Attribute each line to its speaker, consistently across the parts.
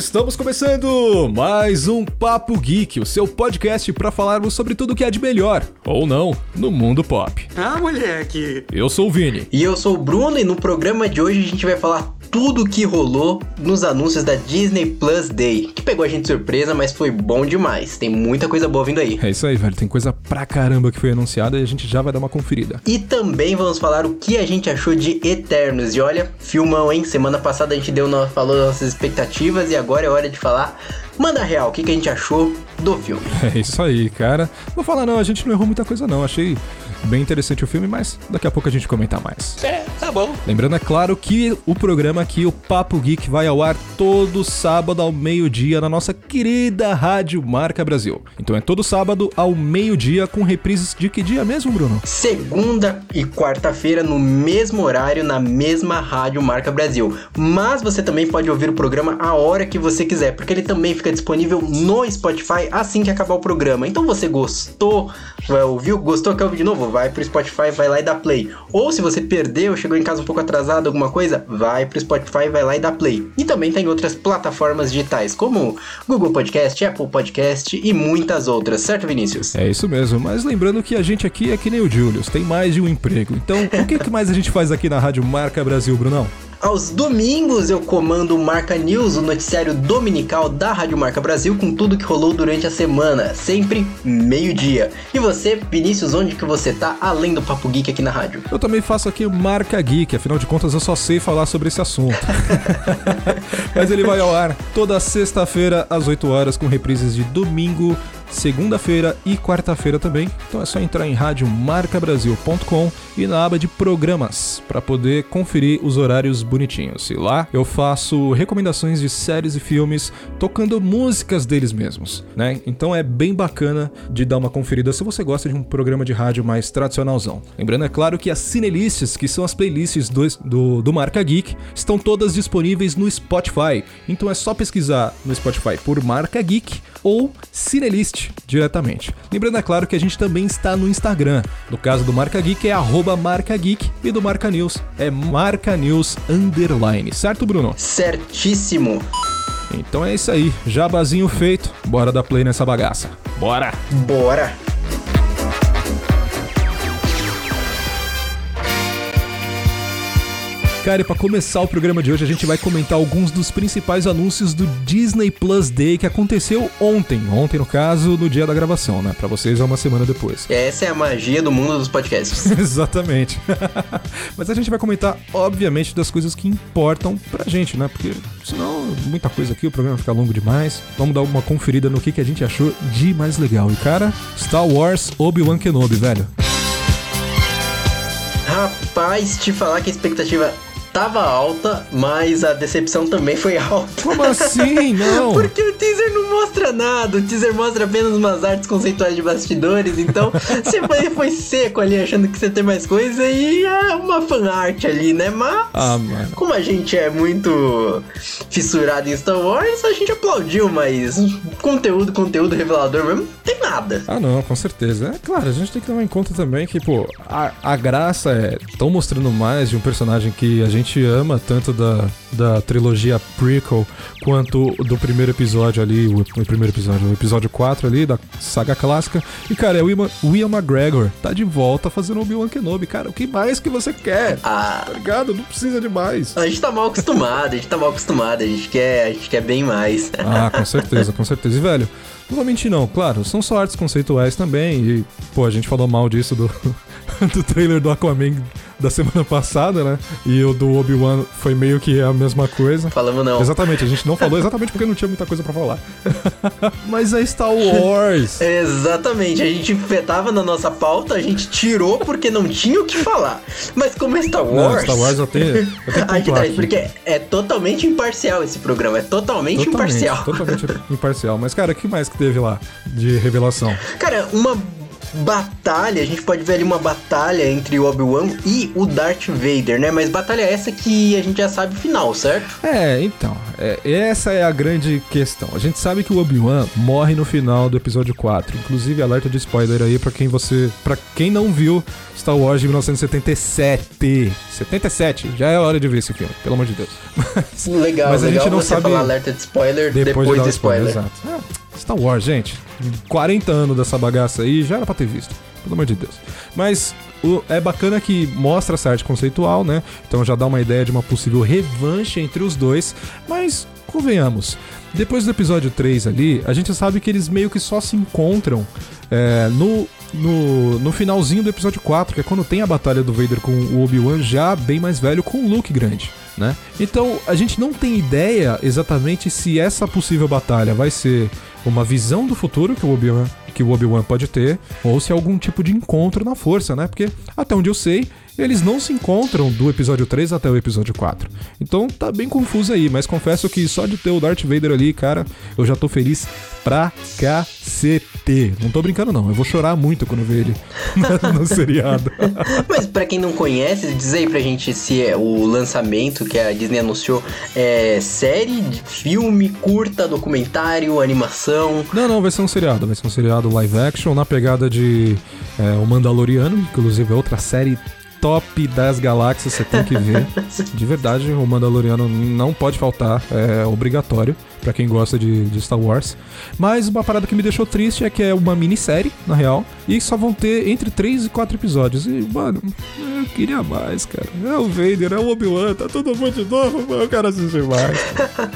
Speaker 1: Estamos começando mais um Papo Geek, o seu podcast para falarmos sobre tudo que há de melhor, ou não, no mundo pop.
Speaker 2: Ah, moleque!
Speaker 1: Eu sou o Vini.
Speaker 2: E eu sou o Bruno, e no programa de hoje a gente vai falar tudo o que rolou nos anúncios da Disney Plus Day, que pegou a gente de surpresa, mas foi bom demais. Tem muita coisa boa vindo aí.
Speaker 1: É isso aí, velho. Tem coisa pra caramba que foi anunciada e a gente já vai dar uma conferida.
Speaker 2: E também vamos falar o que a gente achou de Eternos. E olha, filmão, hein? Semana passada a gente deu, falou nossas expectativas e agora é hora de falar Manda real, o que, que a gente achou do filme?
Speaker 1: É isso aí, cara. Vou falar não, a gente não errou muita coisa não. Achei bem interessante o filme, mas daqui a pouco a gente comenta mais.
Speaker 2: É, tá bom.
Speaker 1: Lembrando, é claro, que o programa aqui, o Papo Geek, vai ao ar todo sábado ao meio-dia na nossa querida Rádio Marca Brasil. Então é todo sábado ao meio-dia com reprises de que dia mesmo, Bruno?
Speaker 2: Segunda e quarta-feira no mesmo horário na mesma Rádio Marca Brasil. Mas você também pode ouvir o programa a hora que você quiser, porque ele também fica disponível no Spotify assim que acabar o programa. Então você gostou, ouviu, gostou, quer ouvir de novo? Vai pro Spotify, vai lá e dá play. Ou se você perdeu, chegou em casa um pouco atrasado, alguma coisa, vai pro Spotify, vai lá e dá play. E também tem outras plataformas digitais, como Google Podcast, Apple Podcast e muitas outras, certo, Vinícius?
Speaker 1: É isso mesmo, mas lembrando que a gente aqui é que nem o Julius, tem mais de um emprego. Então, o que, que mais a gente faz aqui na Rádio Marca Brasil, Brunão?
Speaker 2: Aos domingos eu comando o Marca News, o noticiário dominical da Rádio Marca Brasil com tudo que rolou durante a semana, sempre meio-dia. E você, Vinícius, onde que você tá além do Papo Geek aqui na rádio?
Speaker 1: Eu também faço aqui o Marca Geek, afinal de contas eu só sei falar sobre esse assunto. Mas ele vai ao ar toda sexta-feira às 8 horas com reprises de domingo segunda-feira e quarta-feira também. Então é só entrar em radiomarcabrasil.com e na aba de programas para poder conferir os horários bonitinhos. E lá eu faço recomendações de séries e filmes tocando músicas deles mesmos, né? Então é bem bacana de dar uma conferida se você gosta de um programa de rádio mais tradicionalzão. Lembrando, é claro, que as cinelists, que são as playlists do, do, do Marca Geek, estão todas disponíveis no Spotify. Então é só pesquisar no Spotify por Marca Geek ou Cinelist diretamente. Lembrando, é claro, que a gente também está no Instagram. No caso do Marca Geek é arroba Marca Geek e do Marca News é Marca News Underline. Certo, Bruno?
Speaker 2: Certíssimo.
Speaker 1: Então é isso aí, jabazinho feito. Bora dar play nessa bagaça. Bora!
Speaker 2: Bora!
Speaker 1: Cara, e pra começar o programa de hoje, a gente vai comentar alguns dos principais anúncios do Disney Plus Day que aconteceu ontem. Ontem, no caso, no dia da gravação, né? Pra vocês é uma semana depois.
Speaker 2: Essa é a magia do mundo dos podcasts.
Speaker 1: Exatamente. Mas a gente vai comentar, obviamente, das coisas que importam pra gente, né? Porque senão, muita coisa aqui, o programa fica longo demais. Vamos dar uma conferida no que, que a gente achou de mais legal. E, cara, Star Wars Obi-Wan Kenobi, velho.
Speaker 2: Rapaz, te falar que a expectativa tava alta, mas a decepção também foi alta.
Speaker 1: Como assim? Não.
Speaker 2: Porque o teaser não mostra nada. O teaser mostra apenas umas artes conceituais de bastidores. Então, você foi, foi seco ali achando que você tem mais coisa e é uma fan art ali, né? Mas,
Speaker 1: ah,
Speaker 2: como a gente é muito fissurado em Star Wars, a gente aplaudiu, mas conteúdo, conteúdo revelador mesmo, não tem nada.
Speaker 1: Ah, não, com certeza. É claro, a gente tem que levar em conta também que, pô, a, a graça é. Estão mostrando mais de um personagem que a gente gente ama, tanto da, da trilogia prequel quanto do primeiro episódio ali, o, o primeiro episódio, o episódio 4 ali, da saga clássica. E, cara, é o Ian, Ian McGregor tá de volta fazendo Obi-Wan Kenobi. Cara, o que mais que você quer?
Speaker 2: Ah,
Speaker 1: tá ligado? Não precisa de mais.
Speaker 2: A gente tá mal acostumado, a gente tá mal acostumado, a gente quer, a gente quer bem mais.
Speaker 1: Ah, com certeza, com certeza. E, velho, não vou mentir não, claro, são só artes conceituais também, e, pô, a gente falou mal disso do, do trailer do Aquaman da semana passada, né? E o do Obi-Wan foi meio que a mesma coisa.
Speaker 2: Falamos não.
Speaker 1: Exatamente, a gente não falou exatamente porque não tinha muita coisa para falar. Mas é Star Wars.
Speaker 2: exatamente, a gente tava na nossa pauta, a gente tirou porque não tinha o que falar. Mas como é Star Wars...
Speaker 1: Não, Star Wars eu tenho, eu tenho
Speaker 2: a gente traz, porque é totalmente imparcial esse programa, é totalmente, totalmente imparcial.
Speaker 1: Totalmente imparcial. Mas, cara, o que mais que teve lá de revelação?
Speaker 2: Cara, uma batalha, a gente pode ver ali uma batalha entre o Obi-Wan e o Darth Vader, né? Mas batalha essa que a gente já sabe o final, certo?
Speaker 1: É, então. é, essa é a grande questão. A gente sabe que o Obi-Wan morre no final do episódio 4. Inclusive, alerta de spoiler aí para quem você. para quem não viu Star Wars de 1977. 77, já é hora de ver esse filme, pelo amor de Deus.
Speaker 2: Mas, legal, mas a legal gente não sabe falar alerta de spoiler depois, depois de spoiler. spoiler. Exato.
Speaker 1: É, Star Wars, gente. 40 anos dessa bagaça aí, já era pra ter visto. Pelo amor de Deus. Mas o, é bacana que mostra essa arte conceitual, né? Então já dá uma ideia de uma possível revanche entre os dois, mas convenhamos. Depois do episódio 3 ali, a gente sabe que eles meio que só se encontram é, no, no, no finalzinho do episódio 4, que é quando tem a batalha do Vader com o Obi-Wan já bem mais velho com o Luke grande. Né? Então a gente não tem ideia exatamente se essa possível batalha vai ser uma visão do futuro que o Obi-Wan que o Obi-Wan pode ter, ou se é algum tipo de encontro na força, né? Porque até onde eu sei, eles não se encontram do episódio 3 até o episódio 4. Então tá bem confuso aí, mas confesso que só de ter o Darth Vader ali, cara, eu já tô feliz pra cacete. Não tô brincando não, eu vou chorar muito quando ver ele no seriado.
Speaker 2: mas para quem não conhece, diz aí pra gente se é o lançamento que a Disney anunciou é série, filme, curta, documentário, animação.
Speaker 1: Não, não, vai ser um seriado, vai ser um seriado live action na pegada de é, O Mandaloriano, inclusive é outra série top das galáxias, você tem que ver. De verdade, o Mandaloriano não pode faltar, é obrigatório para quem gosta de, de, Star Wars. Mas uma parada que me deixou triste é que é uma minissérie, na real, e só vão ter entre 3 e 4 episódios. E, mano, eu queria mais, cara. É o Vader, é o Obi-Wan, tá todo mundo de novo, eu quero assistir mais.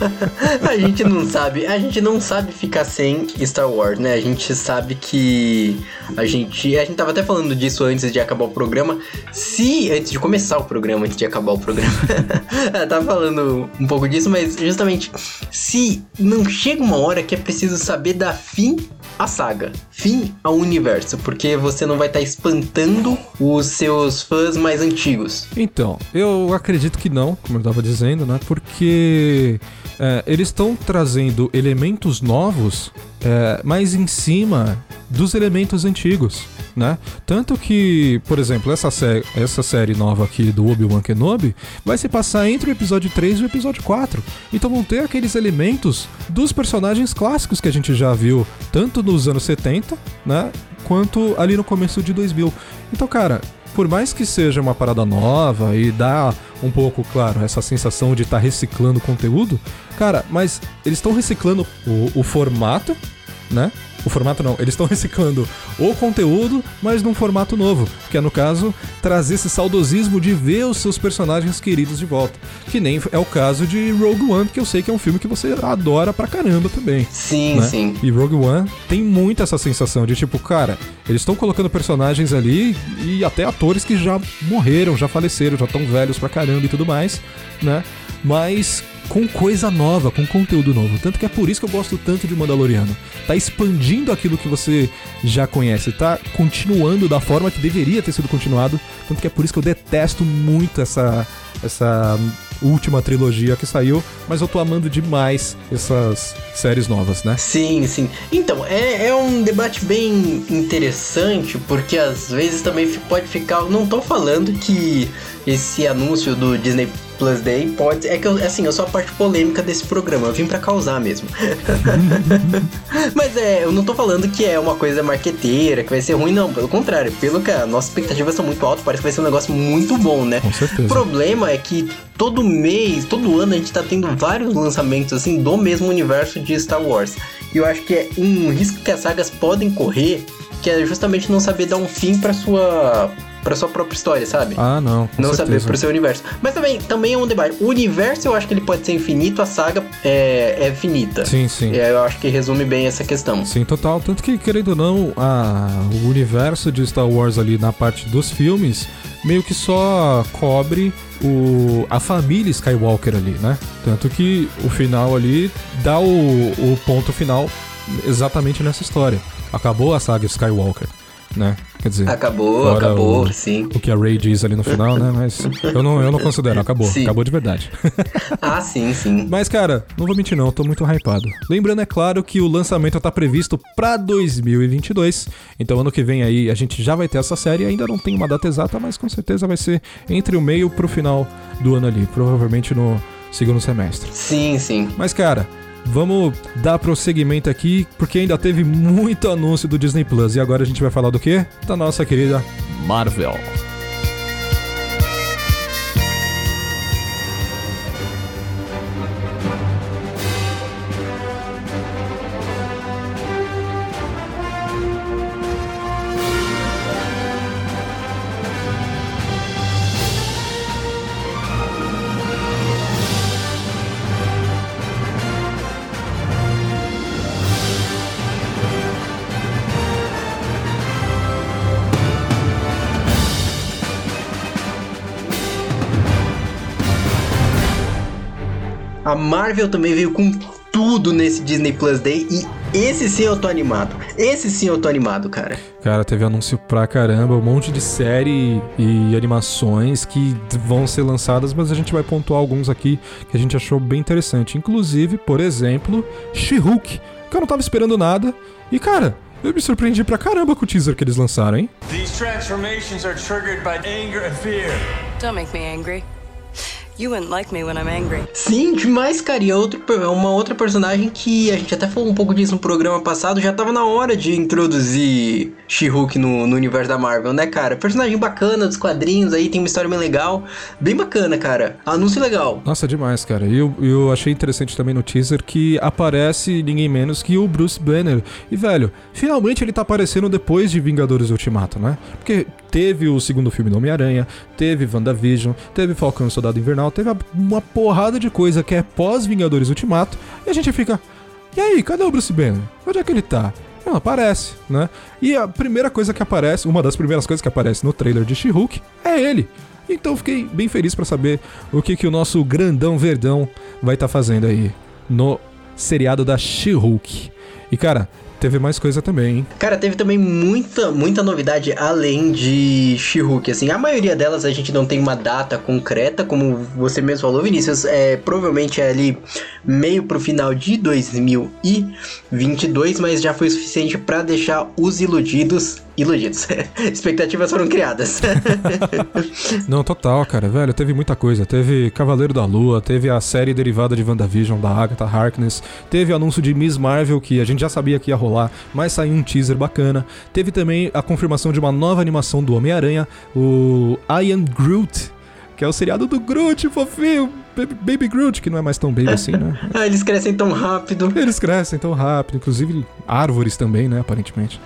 Speaker 2: a gente não sabe, a gente não sabe ficar sem Star Wars, né? A gente sabe que a gente, a gente tava até falando disso antes de acabar o programa. Se antes de começar o programa, antes de acabar o programa, tava falando um pouco disso, mas justamente se não chega uma hora que é preciso saber dar fim à saga, fim ao universo, porque você não vai estar tá espantando os seus fãs mais antigos.
Speaker 1: Então, eu acredito que não, como eu estava dizendo, né? Porque é, eles estão trazendo elementos novos, é, mas em cima dos elementos antigos né? Tanto que, por exemplo, essa, sé essa série nova aqui do Obi-Wan Kenobi vai se passar entre o episódio 3 e o episódio 4. Então vão ter aqueles elementos dos personagens clássicos que a gente já viu, tanto nos anos 70, né? Quanto ali no começo de 2000. Então, cara, por mais que seja uma parada nova e dá um pouco, claro, essa sensação de estar tá reciclando conteúdo, cara, mas eles estão reciclando o, o formato, né? O formato não, eles estão reciclando o conteúdo, mas num formato novo, que é no caso trazer esse saudosismo de ver os seus personagens queridos de volta. Que nem é o caso de Rogue One, que eu sei que é um filme que você adora pra caramba também.
Speaker 2: Sim,
Speaker 1: né?
Speaker 2: sim.
Speaker 1: E Rogue One tem muito essa sensação de tipo, cara, eles estão colocando personagens ali e até atores que já morreram, já faleceram, já estão velhos pra caramba e tudo mais, né? Mas com coisa nova, com conteúdo novo. Tanto que é por isso que eu gosto tanto de Mandaloriano. Tá expandindo aquilo que você já conhece, tá continuando da forma que deveria ter sido continuado. Tanto que é por isso que eu detesto muito essa essa última trilogia que saiu, mas eu tô amando demais essas séries novas, né?
Speaker 2: Sim, sim. Então, é, é um debate bem interessante, porque às vezes também pode ficar. Não tô falando que esse anúncio do Disney Plus Day pode. É que eu, assim, eu sou a parte polêmica desse programa, eu vim para causar mesmo. Mas é, eu não tô falando que é uma coisa marqueteira, que vai ser ruim, não. Pelo contrário, pelo que a nossa expectativas são muito altas, parece que vai ser um negócio muito bom, né?
Speaker 1: Com certeza.
Speaker 2: O problema é que todo mês, todo ano, a gente tá tendo vários lançamentos, assim, do mesmo universo de Star Wars. E eu acho que é um risco que as sagas podem correr, que é justamente não saber dar um fim para sua para sua própria história, sabe?
Speaker 1: Ah, não.
Speaker 2: não
Speaker 1: certeza.
Speaker 2: saber pro seu universo. Mas também, também é um debate. O universo eu acho que ele pode ser infinito, a saga é, é finita.
Speaker 1: Sim, sim.
Speaker 2: É, eu acho que resume bem essa questão.
Speaker 1: Sim, total. Tanto que, querendo ou não, a, o universo de Star Wars ali na parte dos filmes meio que só cobre o, a família Skywalker ali, né? Tanto que o final ali dá o, o ponto final exatamente nessa história. Acabou a saga Skywalker né? Quer dizer,
Speaker 2: acabou, acabou, o, sim.
Speaker 1: O que a Ray diz ali no final, né? Mas eu não, eu não considero, acabou. Sim. Acabou de verdade.
Speaker 2: ah, sim, sim.
Speaker 1: Mas, cara, não vou mentir não, tô muito hypado. Lembrando, é claro, que o lançamento tá previsto pra 2022. Então, ano que vem aí, a gente já vai ter essa série. Ainda não tem uma data exata, mas com certeza vai ser entre o meio pro final do ano ali. Provavelmente no segundo semestre.
Speaker 2: Sim, sim.
Speaker 1: Mas, cara, vamos dar prosseguimento aqui, porque ainda teve muito anúncio do Disney Plus. E agora a gente vai falar do quê? Da nossa querida Marvel.
Speaker 2: A Marvel também veio com tudo nesse Disney Plus Day e esse sim eu tô animado. Esse sim eu tô animado, cara.
Speaker 1: Cara, teve anúncio pra caramba, um monte de série e animações que vão ser lançadas, mas a gente vai pontuar alguns aqui que a gente achou bem interessante. Inclusive, por exemplo, She-Hulk, que eu não tava esperando nada. E, cara, eu me surpreendi pra caramba com o teaser que eles lançaram, hein?
Speaker 3: These transformations are triggered by anger and fear.
Speaker 4: Don't make me angry. You wouldn't like me when I'm angry.
Speaker 2: Sim, demais, cara. E é outro, é uma outra personagem que a gente até falou um pouco disso no programa passado. Já tava na hora de introduzir She-Hulk no, no universo da Marvel, né, cara? Personagem bacana dos quadrinhos aí, tem uma história bem legal. Bem bacana, cara. Anúncio legal.
Speaker 1: Nossa, demais, cara. E eu, eu achei interessante também no teaser que aparece ninguém menos que o Bruce Banner. E, velho, finalmente ele tá aparecendo depois de Vingadores Ultimato, né? Porque teve o segundo filme do Homem-Aranha, teve WandaVision, teve Falcão e Soldado Invernal, teve uma porrada de coisa que é pós-Vingadores Ultimato, e a gente fica. E aí, cadê o Bruce Banner? Onde é que ele tá? Não aparece, né? E a primeira coisa que aparece, uma das primeiras coisas que aparece no trailer de She-Hulk é ele. Então fiquei bem feliz para saber o que, que o nosso grandão verdão vai estar tá fazendo aí no seriado da She-Hulk. E cara, teve mais coisa também, hein?
Speaker 2: Cara, teve também muita, muita novidade além de She-Hulk, assim. A maioria delas a gente não tem uma data concreta, como você mesmo falou, Vinícius. É, provavelmente é ali meio pro final de 2022, mas já foi suficiente para deixar os iludidos iludidos. Expectativas foram criadas.
Speaker 1: Não, total, cara, velho, teve muita coisa. Teve Cavaleiro da Lua, teve a série derivada de WandaVision da Agatha Harkness, teve anúncio de Miss Marvel que a gente já sabia que ia rolar, mas saiu um teaser bacana. Teve também a confirmação de uma nova animação do Homem-Aranha, o I Am Groot, que é o seriado do Groot, fofinho, Baby Groot, que não é mais tão baby assim, né?
Speaker 2: ah, eles crescem tão rápido.
Speaker 1: Eles crescem tão rápido, inclusive árvores também, né, aparentemente.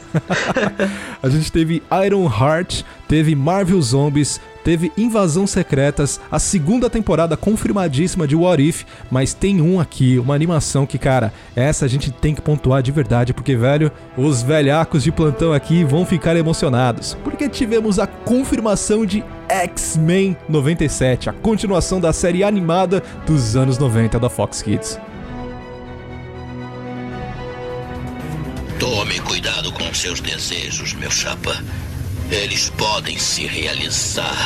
Speaker 1: a gente teve Iron Heart, teve Marvel Zombies, teve Invasão Secretas, a segunda temporada confirmadíssima de What If, mas tem um aqui, uma animação que, cara, essa a gente tem que pontuar de verdade, porque, velho, os velhacos de plantão aqui vão ficar emocionados, porque tivemos a confirmação de X-Men 97, a continuação da série animada dos anos 90 da Fox Kids.
Speaker 5: Tome cuidado com seus desejos, meu chapa. Eles podem se realizar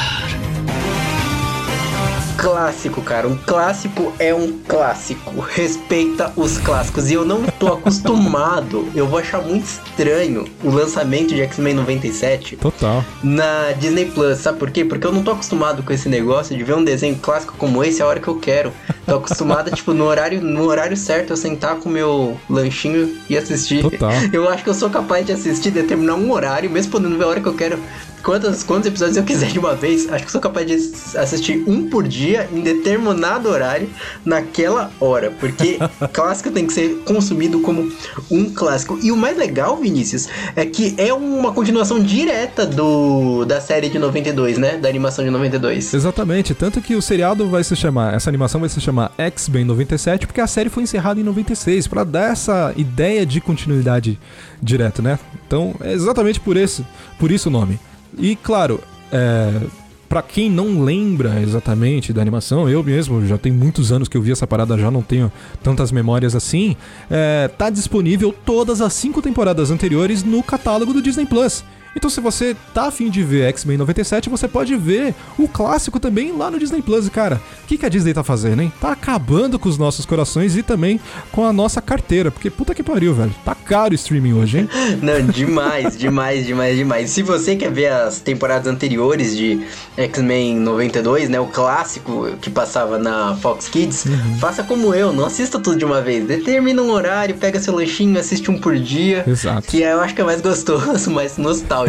Speaker 2: clássico, cara. Um clássico é um clássico. Respeita os clássicos. E eu não tô acostumado. Eu vou achar muito estranho o lançamento de X-Men 97.
Speaker 1: Total.
Speaker 2: Na Disney Plus. Sabe por quê? Porque eu não tô acostumado com esse negócio de ver um desenho clássico como esse a hora que eu quero. Tô acostumado, tipo, no horário, no horário certo, eu sentar com meu lanchinho e assistir.
Speaker 1: Total.
Speaker 2: Eu acho que eu sou capaz de assistir, determinar um horário, mesmo podendo ver a hora que eu quero quantos, quantos episódios eu quiser de uma vez, acho que sou capaz de assistir um por dia em determinado horário naquela hora, porque clássico tem que ser consumido como um clássico. E o mais legal, Vinícius, é que é uma continuação direta do da série de 92, né? Da animação de 92.
Speaker 1: Exatamente, tanto que o seriado vai se chamar, essa animação vai se chamar X-Men 97, porque a série foi encerrada em 96, para dar essa ideia de continuidade direto, né? Então, é exatamente por isso, por isso o nome. E claro, é, para quem não lembra exatamente da animação, eu mesmo já tem muitos anos que eu vi essa parada, já não tenho tantas memórias assim. É, tá disponível todas as cinco temporadas anteriores no catálogo do Disney Plus. Então, se você tá afim de ver X-Men 97, você pode ver o clássico também lá no Disney Plus. Cara, o que, que a Disney tá fazendo, hein? Tá acabando com os nossos corações e também com a nossa carteira. Porque puta que pariu, velho. Tá caro o streaming hoje, hein?
Speaker 2: Não, demais, demais, demais, demais. Se você quer ver as temporadas anteriores de X-Men 92, né, o clássico que passava na Fox Kids,
Speaker 1: Uhum.
Speaker 2: faça como eu, não assista tudo de uma vez. Determina um horário, pega seu lanchinho, assiste um por dia.
Speaker 1: Exato.
Speaker 2: Que eu acho que é mais gostoso, mais nostálgico.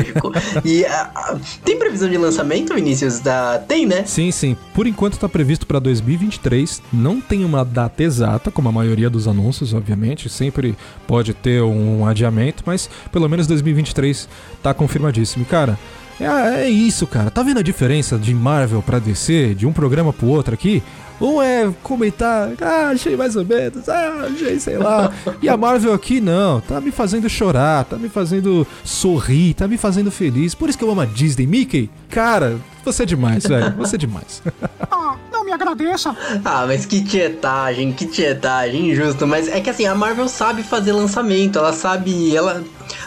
Speaker 2: E ah, ah, tem previsão de lançamento, Vinícius? Da... Tem, né?
Speaker 1: Sim, sim. Por enquanto tá previsto pra 2023. Não tem uma data exata, como a maioria dos anúncios, obviamente. Sempre pode ter um adiamento, mas pelo menos 2023 tá confirmadíssimo. E, Cara, é, é isso, cara. Tá vendo a diferença de Marvel pra DC, de um programa pro outro aqui? Um é comentar, ah, achei mais ou menos, ah, achei, sei lá. E a Marvel aqui, não, tá me fazendo chorar, tá me fazendo sorrir, tá me fazendo feliz. Por isso que eu amo a Disney. Mickey, cara, você é demais, velho. Você é demais.
Speaker 6: Ah, não me agradeça.
Speaker 2: Ah, mas que tietagem, que tietagem, injusto. Mas é que assim, a Marvel sabe fazer lançamento, ela sabe. Ela.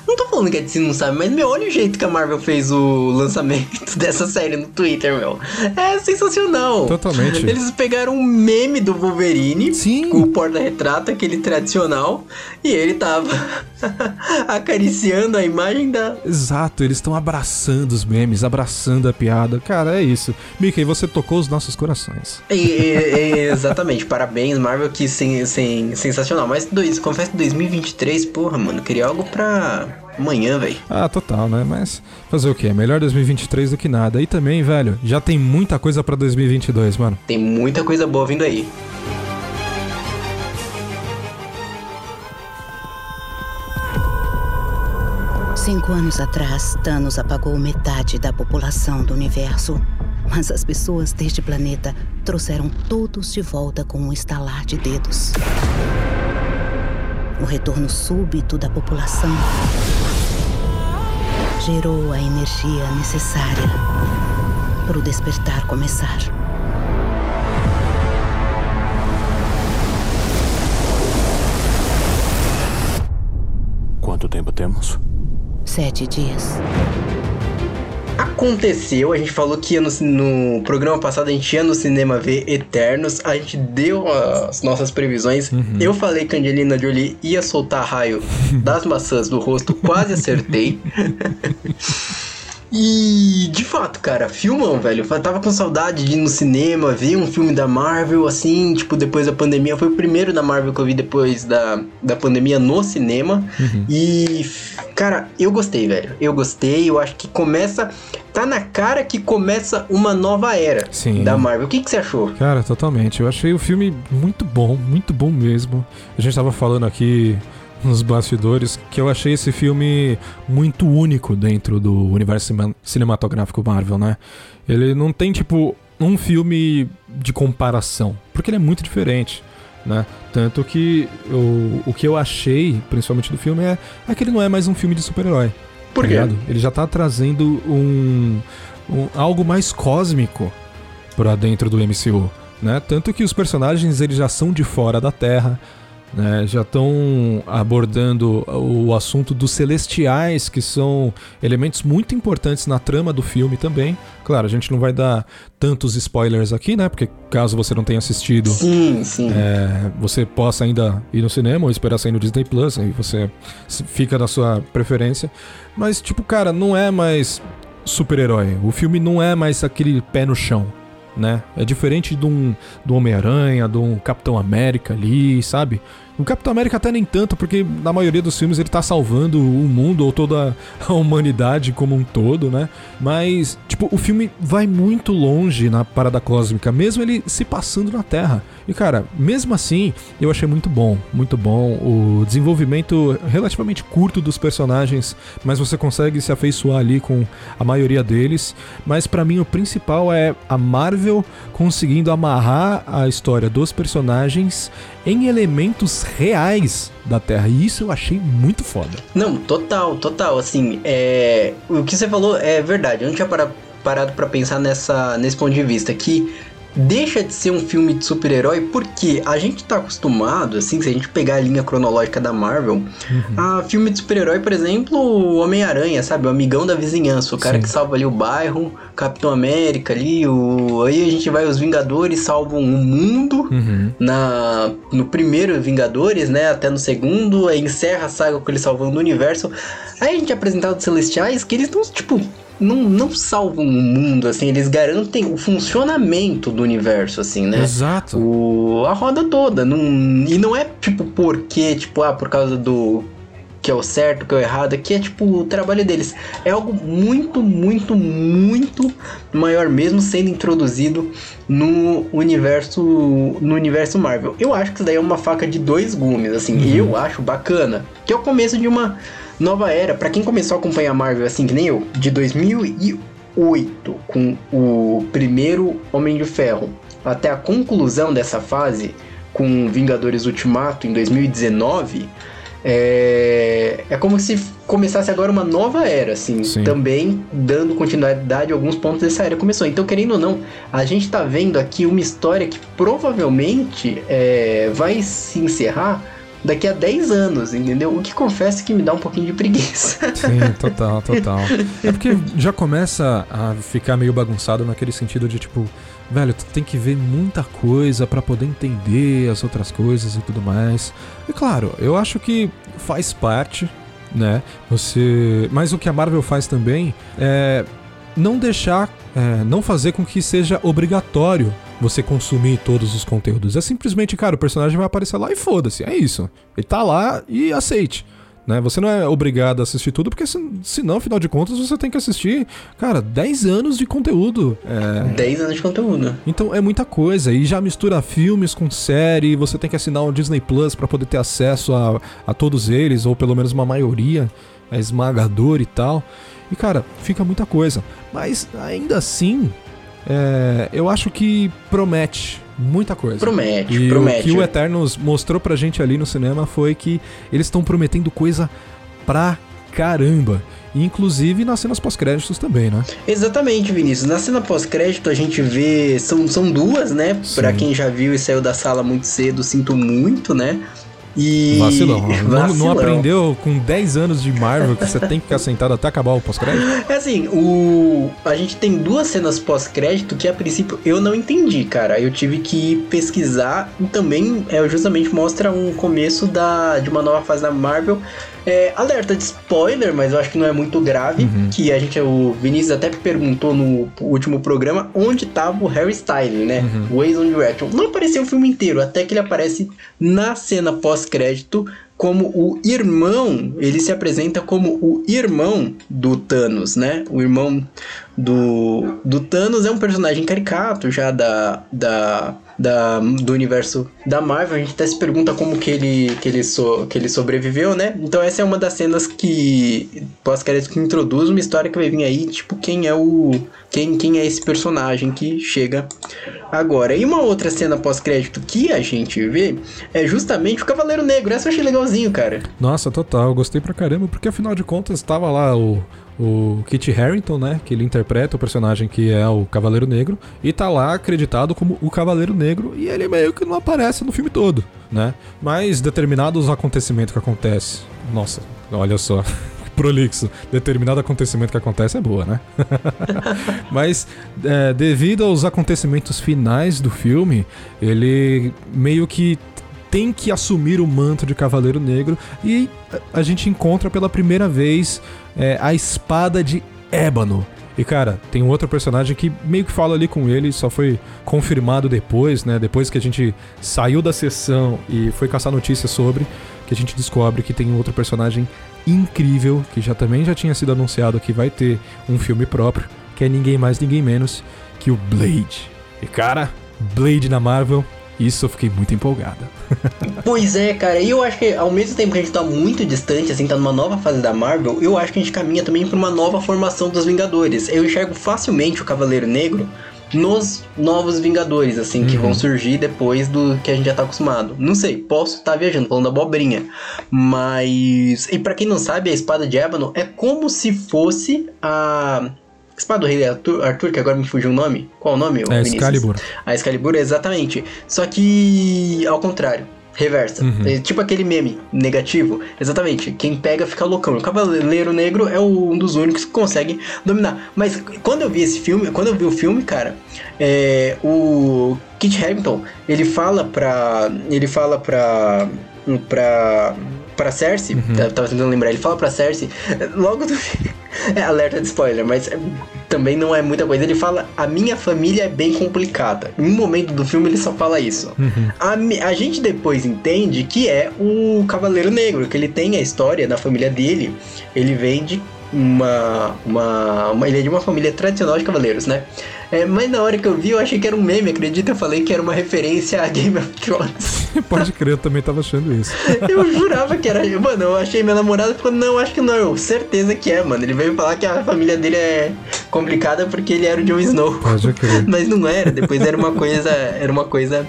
Speaker 2: Não tô falando que a DC não sabe, mas meu, olha o jeito que a Marvel fez o lançamento dessa série no Twitter, meu. É sensacional.
Speaker 1: Totalmente.
Speaker 2: Eles pegaram um meme do Wolverine
Speaker 1: Sim.
Speaker 2: com o porta-retrato, aquele tradicional, e ele tava acariciando a imagem da.
Speaker 1: Exato, eles estão abraçando os memes, abraçando a piada. Cara, é isso. Mickey, você tocou os nossos corações.
Speaker 2: E- e- exatamente, parabéns, Marvel, que sem, sem, sensacional. Mas dois, confesso que 2023, porra, mano, queria algo pra amanhã, velho.
Speaker 1: Ah, total, né? Mas fazer o quê? Melhor 2023 do que nada. E também, velho, já tem muita coisa pra 2022, mano.
Speaker 2: Tem muita coisa boa vindo aí.
Speaker 7: Cinco anos atrás, Thanos apagou metade da população do universo. Mas as pessoas deste planeta trouxeram todos de volta com um estalar de dedos. O retorno súbito da população gerou a energia necessária para o despertar começar.
Speaker 8: Quanto tempo temos?
Speaker 7: Sete dias.
Speaker 2: Aconteceu, a gente falou que ia no, no programa passado a gente ia no cinema ver Eternos, a gente deu as nossas previsões. Eu falei que a Angelina Jolie ia soltar raio das maçãs do rosto, quase acertei. E de fato, cara, filmão, velho. Eu tava com saudade de ir no cinema, ver um filme da Marvel, assim, tipo, depois da pandemia. Foi o primeiro da Marvel que eu vi depois da, da pandemia no cinema. E, cara, eu gostei, velho. Eu gostei, eu acho que começa. Tá na cara que começa uma nova era
Speaker 1: Sim.
Speaker 2: da Marvel. O que, que você achou?
Speaker 1: Cara, totalmente. Eu achei o filme muito bom, muito bom mesmo. A gente tava falando aqui nos bastidores que eu achei esse filme muito único dentro do universo cinematográfico Marvel, né? Ele não tem, tipo, um filme de comparação, porque ele é muito diferente. Né? Tanto que o, o que eu achei, principalmente do filme, é, é que ele não é mais um filme de super-herói.
Speaker 2: Por
Speaker 1: tá
Speaker 2: quê?
Speaker 1: ligado? Ele já tá trazendo um, um- algo mais cósmico pra dentro do MCU, né? Tanto que os personagens eles já são de fora da Terra, né? Já estão abordando o assunto dos celestiais, que são elementos muito importantes na trama do filme também. Claro, a gente não vai dar tantos spoilers aqui, né? Porque caso você não tenha assistido,
Speaker 2: Sim, sim.
Speaker 1: é, você possa ainda ir no cinema ou esperar sair no Disney Plus, aí você fica na sua preferência. Mas, tipo, cara, não é mais super-herói. O filme não é mais aquele pé no chão, né? É diferente de um, do Homem-Aranha, de um Capitão América ali, sabe? O Capitão América até nem tanto, porque na maioria dos filmes ele tá salvando o mundo ou toda a humanidade como um todo, né? Mas, tipo, o filme vai muito longe na parada cósmica, mesmo ele se passando na Terra. E, cara, mesmo assim, eu achei muito bom, muito bom. O desenvolvimento relativamente curto dos personagens, mas você consegue se afeiçoar ali com a maioria deles. Mas pra mim o principal é a Marvel conseguindo amarrar a história dos personagens em elementos reais da Terra. E isso eu achei muito foda.
Speaker 2: Não, total, total. Assim, é... o que você falou é verdade. Eu não tinha para- parado pra pensar nessa, nesse ponto de vista. Que deixa de ser um filme de super-herói porque a gente tá acostumado, assim, se a gente pegar a linha cronológica da Marvel, uhum. a filme de super-herói, por exemplo, o Homem-Aranha, sabe? O amigão da vizinhança, o cara Sim. que salva ali o bairro, Capitão América ali, o... aí a gente vai, os Vingadores salvam o mundo uhum. na... no primeiro Vingadores, né? Até no segundo, aí encerra a saga com ele salvando o universo. Aí a gente é apresentado os Celestiais, que eles estão, tipo, não, não salvam o mundo, assim, eles garantem o funcionamento do universo, assim, né?
Speaker 1: Exato.
Speaker 2: O, a roda toda. Não, e não é tipo porque, tipo, ah, por causa do que é o certo, que é o errado, aqui é tipo o trabalho deles. É algo muito, muito, muito maior mesmo sendo introduzido no universo no universo Marvel. Eu acho que isso daí é uma faca de dois gumes, assim. Uhum. Eu acho bacana, que é o começo de uma nova era. Para quem começou a acompanhar Marvel assim que nem eu, de 2008 com o primeiro Homem de Ferro até a conclusão dessa fase com Vingadores Ultimato em 2019, é, é como se começasse agora uma nova era, assim, Sim. também dando continuidade a alguns pontos dessa era começou. Então, querendo ou não, a gente tá vendo aqui uma história que provavelmente é, vai se encerrar daqui a 10 anos, entendeu? O que confesso que me dá um pouquinho de preguiça.
Speaker 1: Sim, total, total. É porque já começa a ficar meio bagunçado naquele sentido de tipo, velho, tu tem que ver muita coisa para poder entender as outras coisas e tudo mais. E claro, eu acho que faz parte, né? Você, mas o que a Marvel faz também é não deixar, é, não fazer com que seja obrigatório você consumir todos os conteúdos. É simplesmente, cara, o personagem vai aparecer lá e foda-se. É isso. Ele tá lá e aceite. Né? Você não é obrigado a assistir tudo, porque senão, afinal de contas, você tem que assistir, cara, 10 anos de conteúdo.
Speaker 2: É... 10 anos de conteúdo.
Speaker 1: Então é muita coisa. E já mistura filmes com série, você tem que assinar o um Disney Plus para poder ter acesso a, a todos eles, ou pelo menos uma maioria. É esmagador e tal. E cara, fica muita coisa. Mas ainda assim, é, eu acho que promete muita coisa.
Speaker 2: Promete,
Speaker 1: e
Speaker 2: promete.
Speaker 1: O que o Eternos mostrou pra gente ali no cinema foi que eles estão prometendo coisa pra caramba. Inclusive nas cenas pós-créditos também, né?
Speaker 2: Exatamente, Vinícius. Na cena pós-crédito a gente vê. São, são duas, né? Sim. Pra quem já viu e saiu da sala muito cedo, sinto muito, né?
Speaker 1: E... Vacilão. Vacilão. Não, não, aprendeu com 10 anos de Marvel que você tem que ficar sentado até acabar o pós-crédito?
Speaker 2: É assim, o... a gente tem duas cenas pós-crédito que a princípio eu não entendi, cara. Eu tive que pesquisar e também é, justamente mostra um começo da... de uma nova fase da Marvel é, alerta de spoiler, mas eu acho que não é muito grave. Uhum. Que a gente, o Vinícius até perguntou no último programa onde tava o Harry Styles, né? Uhum. Ways on Direction. Não apareceu o filme inteiro, até que ele aparece na cena pós-crédito como o irmão, ele se apresenta como o irmão do Thanos, né? O irmão do, do Thanos é um personagem caricato já da, da da, do universo da Marvel. A gente até se pergunta como que ele, que ele, so, que ele sobreviveu, né? Então essa é uma das cenas que pós-crédito que introduz uma história que vai vir aí, tipo, quem é o... Quem, quem é esse personagem que chega agora. E uma outra cena pós-crédito que a gente vê é justamente o Cavaleiro Negro. Essa eu achei legalzinho, cara.
Speaker 1: Nossa, total. Eu gostei pra caramba, porque afinal de contas estava lá o o Kit Harington, né? Que ele interpreta o personagem que é o Cavaleiro Negro. E tá lá acreditado como o Cavaleiro Negro. E ele meio que não aparece no filme todo, né? Mas determinados acontecimentos que acontecem. Nossa, olha só. prolixo. Determinado acontecimento que acontece é boa, né? Mas é, devido aos acontecimentos finais do filme, ele meio que tem que assumir o manto de Cavaleiro Negro e a gente encontra pela primeira vez é, a espada de ébano. E cara, tem um outro personagem que meio que fala ali com ele, só foi confirmado depois, né? Depois que a gente saiu da sessão e foi caçar notícias sobre, que a gente descobre que tem um outro personagem incrível, que já também já tinha sido anunciado que vai ter um filme próprio, que é ninguém mais, ninguém menos que o Blade. E cara, Blade na Marvel isso eu fiquei muito empolgada.
Speaker 2: pois é, cara. E eu acho que ao mesmo tempo que a gente tá muito distante, assim, tá numa nova fase da Marvel, eu acho que a gente caminha também pra uma nova formação dos Vingadores. Eu enxergo facilmente o Cavaleiro Negro nos novos Vingadores, assim, uhum. que vão surgir depois do que a gente já tá acostumado. Não sei, posso estar tá viajando, falando abobrinha. Mas. E para quem não sabe, a espada de ébano é como se fosse a espada do rei Arthur, Arthur, que agora me fugiu o nome. Qual o nome?
Speaker 1: É? Excalibur.
Speaker 2: A Excalibur, exatamente. Só que ao contrário. Reversa. É tipo aquele meme negativo. Exatamente. Quem pega fica loucão. O Cavaleiro Negro é o- um dos únicos que consegue dominar. Mas quando eu vi esse filme, quando eu vi o filme, cara, é, o Kit Harington, ele fala pra. Ele fala pra. pra. Pra Cersei. Eu tava tentando lembrar, ele fala pra Cersei. Logo do. É alerta de spoiler, mas também não é muita coisa. Ele fala: A minha família é bem complicada. Em um momento do filme ele só fala isso. A, mi- a gente depois entende que é o Cavaleiro Negro, que ele tem a história da família dele. Ele vem de uma, uma, uma- Ele é de uma família tradicional de cavaleiros, né? É, mas na hora que eu vi, eu achei que era um meme, acredita? Eu falei que era uma referência a Game of Thrones.
Speaker 1: Pode crer, eu também tava achando isso.
Speaker 2: Eu jurava que era. Mano, eu achei minha namorada e falou: Não, acho que não. Eu, certeza que é, mano. Ele veio falar que a família dele é complicada porque ele era o Jon Snow.
Speaker 1: Pode crer.
Speaker 2: Mas não era, depois era uma coisa. Era uma coisa.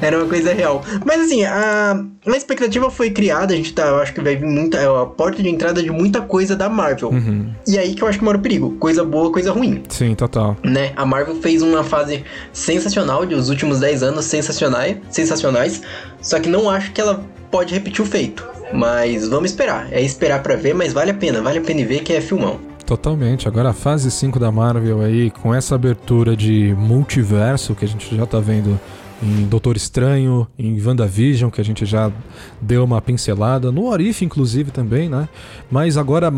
Speaker 2: Era uma coisa real. Mas assim, a, a expectativa foi criada, a gente tá. Eu acho que vai vir muita. É a porta de entrada de muita coisa da Marvel.
Speaker 1: Uhum.
Speaker 2: E aí que eu acho que mora o perigo. Coisa boa, coisa ruim
Speaker 1: Sim, total.
Speaker 2: né? A Marvel fez uma fase sensacional de os últimos 10 anos sensacionais, sensacionais. Só que não acho que ela pode repetir o feito. Mas vamos esperar. É esperar pra ver, mas vale a pena, vale a pena ver que é filmão.
Speaker 1: Totalmente. Agora a fase 5 da Marvel aí, com essa abertura de multiverso que a gente já tá vendo em Doutor Estranho, em WandaVision, que a gente já deu uma pincelada, no Orif inclusive também, né? Mas agora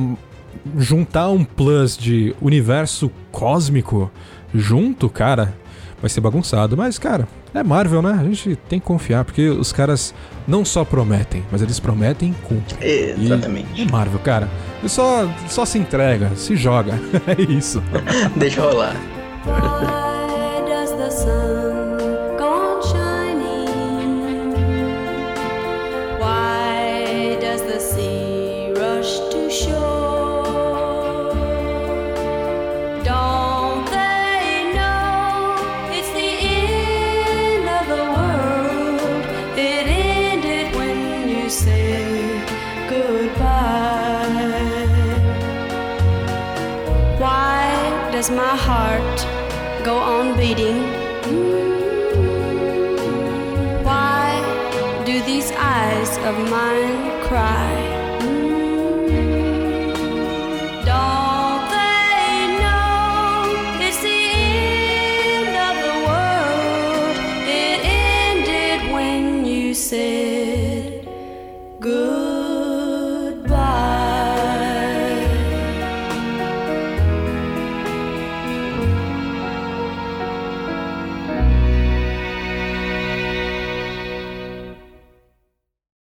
Speaker 1: juntar um plus de universo cósmico junto, cara, vai ser bagunçado. Mas, cara, é Marvel, né? A gente tem que confiar, porque os caras não só prometem, mas eles prometem e cumprem. E
Speaker 2: Exatamente.
Speaker 1: é Marvel, cara. E só, só se entrega, se joga. é isso.
Speaker 2: Deixa rolar.
Speaker 8: Does my heart go on